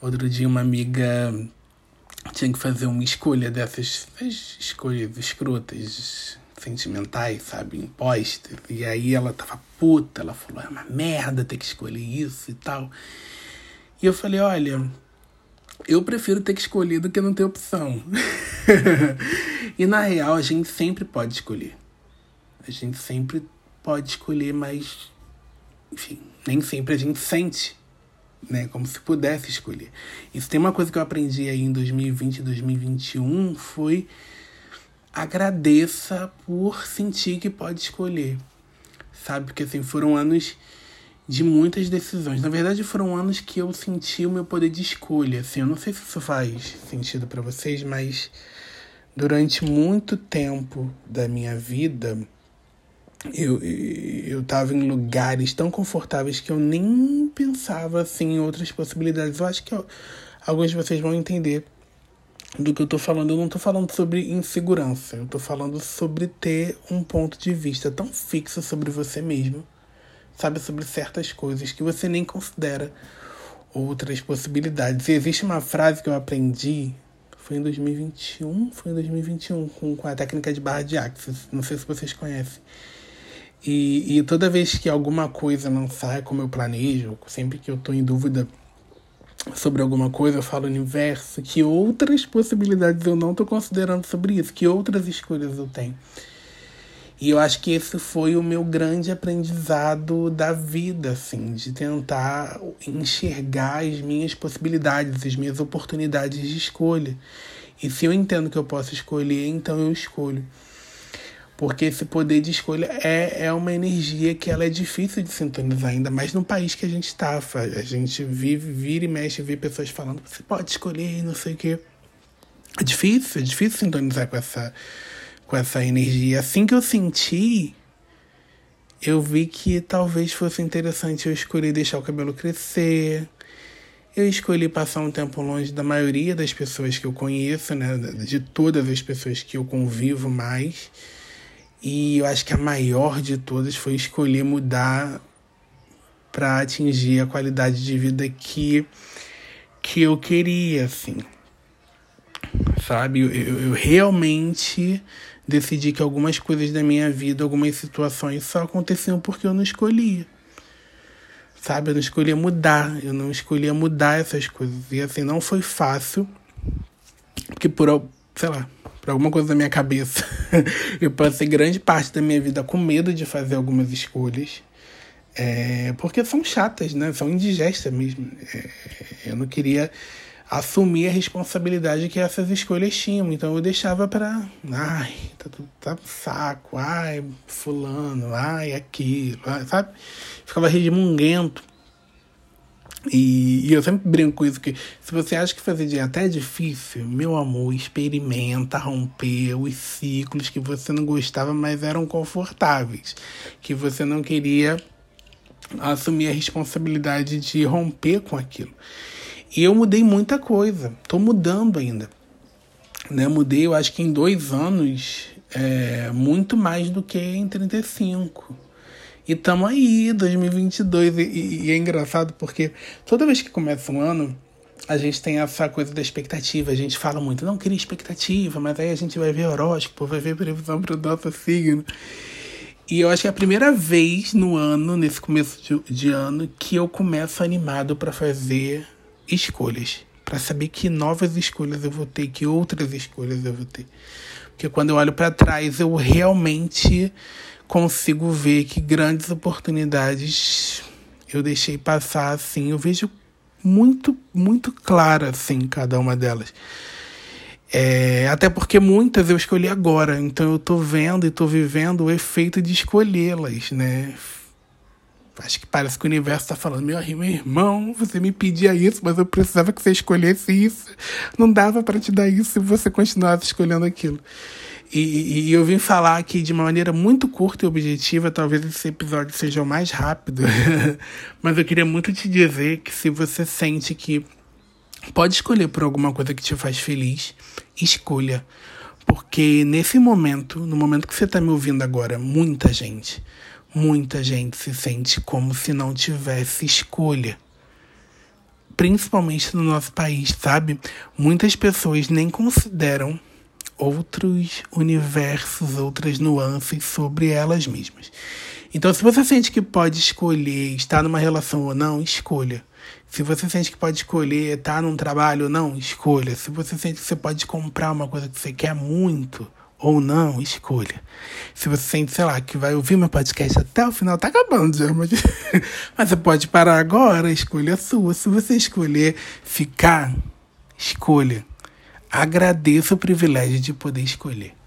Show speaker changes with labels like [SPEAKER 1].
[SPEAKER 1] Outro dia uma amiga tinha que fazer uma escolha dessas escolhas escrotas, sentimentais, sabe, impostas. E aí ela tava puta, ela falou, é uma merda ter que escolher isso e tal. E eu falei, olha, eu prefiro ter que escolher do que não ter opção. e na real, a gente sempre pode escolher. A gente sempre pode escolher, mas, enfim, nem sempre a gente sente, né? Como se pudesse escolher. Isso tem uma coisa que eu aprendi aí em 2020 e 2021 foi agradeça por sentir que pode escolher. Sabe? Porque assim, foram anos de muitas decisões. Na verdade, foram anos que eu senti o meu poder de escolha. Assim, eu não sei se isso faz sentido para vocês, mas durante muito tempo da minha vida, eu, eu tava em lugares tão confortáveis que eu nem pensava assim, em outras possibilidades. Eu acho que eu, alguns de vocês vão entender do que eu tô falando. Eu não tô falando sobre insegurança, eu tô falando sobre ter um ponto de vista tão fixo sobre você mesmo sabe sobre certas coisas que você nem considera outras possibilidades. E existe uma frase que eu aprendi, foi em 2021, foi em 2021, com, com a técnica de barra de axis, não sei se vocês conhecem. E, e toda vez que alguma coisa não sai como eu planejo, sempre que eu estou em dúvida sobre alguma coisa, eu falo universo, que outras possibilidades eu não estou considerando sobre isso, que outras escolhas eu tenho. E eu acho que esse foi o meu grande aprendizado da vida, assim, de tentar enxergar as minhas possibilidades, as minhas oportunidades de escolha. E se eu entendo que eu posso escolher, então eu escolho. Porque esse poder de escolha é, é uma energia que ela é difícil de sintonizar, ainda mais no país que a gente está. A gente vive, vira e mexe, vê pessoas falando, você pode escolher, não sei o quê. É difícil, é difícil sintonizar com essa com essa energia. Assim que eu senti, eu vi que talvez fosse interessante eu escolher deixar o cabelo crescer. Eu escolhi passar um tempo longe da maioria das pessoas que eu conheço, né? De todas as pessoas que eu convivo mais. E eu acho que a maior de todas foi escolher mudar para atingir a qualidade de vida que, que eu queria, assim. Sabe? eu, eu realmente decidi que algumas coisas da minha vida, algumas situações só aconteciam porque eu não escolhia. Sabe? Eu não escolhia mudar, eu não escolhia mudar essas coisas. E assim, não foi fácil, porque por, sei lá, por alguma coisa da minha cabeça, eu passei grande parte da minha vida com medo de fazer algumas escolhas. É, porque são chatas, né? São indigestas mesmo. É, eu não queria assumir a responsabilidade que essas escolhas tinham. Então eu deixava para, ai, tá tudo tá saco, ai, fulano, ai, aquilo, sabe? Ficava redemunguento. E, e, eu sempre brinco com isso, que se você acha que fazer dieta é difícil, meu amor, experimenta romper os ciclos que você não gostava, mas eram confortáveis. Que você não queria assumir a responsabilidade de romper com aquilo. E eu mudei muita coisa. Tô mudando ainda. Né? Mudei, eu acho que em dois anos, é, muito mais do que em 35. E tamo aí, 2022. E, e, é engraçado porque toda vez que começa um ano, a gente tem essa coisa da expectativa. A gente fala muito, não queria expectativa, mas aí a gente vai ver horóscopo, vai ver previsão para o nosso signo. E eu acho que é a primeira vez no ano, nesse começo de, de ano, que eu começo animado para fazer escolhas, para saber que novas escolhas eu vou ter, que outras escolhas eu vou ter. Porque quando eu olho para trás, eu realmente consigo ver que grandes oportunidades eu deixei passar assim. Eu vejo muito, muito clara assim cada uma delas. É, até porque muitas eu escolhi agora, então eu tô vendo e tô vivendo o efeito de escolhê-las, né? Acho que parece que o universo está falando: meu, irmão, você me pedia isso, mas eu precisava que você escolhesse isso. Não dava para te dar isso se você continuasse escolhendo aquilo. E, e, eu vim falar aqui de uma maneira muito curta e objetiva, talvez esse episódio seja o mais rápido, mas eu queria muito te dizer que se você sente que pode escolher por alguma coisa que te faz feliz, escolha. Porque nesse momento, no momento que você está me ouvindo agora, muita gente Muita gente se sente como se não tivesse escolha. principalmente no nosso país, sabe? Muitas pessoas nem consideram outros universos, outras nuances sobre elas mesmas. Então, se você sente que pode escolher estar numa relação ou não, escolha. Se você sente que pode escolher estar num trabalho ou não, escolha. Se você sente que você pode comprar uma coisa que você quer muito ou não, escolha. Se você sente, sei lá, que vai ouvir meu podcast até o final, tá acabando já, mas, mas você pode parar agora, escolha sua. Se você escolher ficar, escolha. Agradeça o privilégio de poder escolher.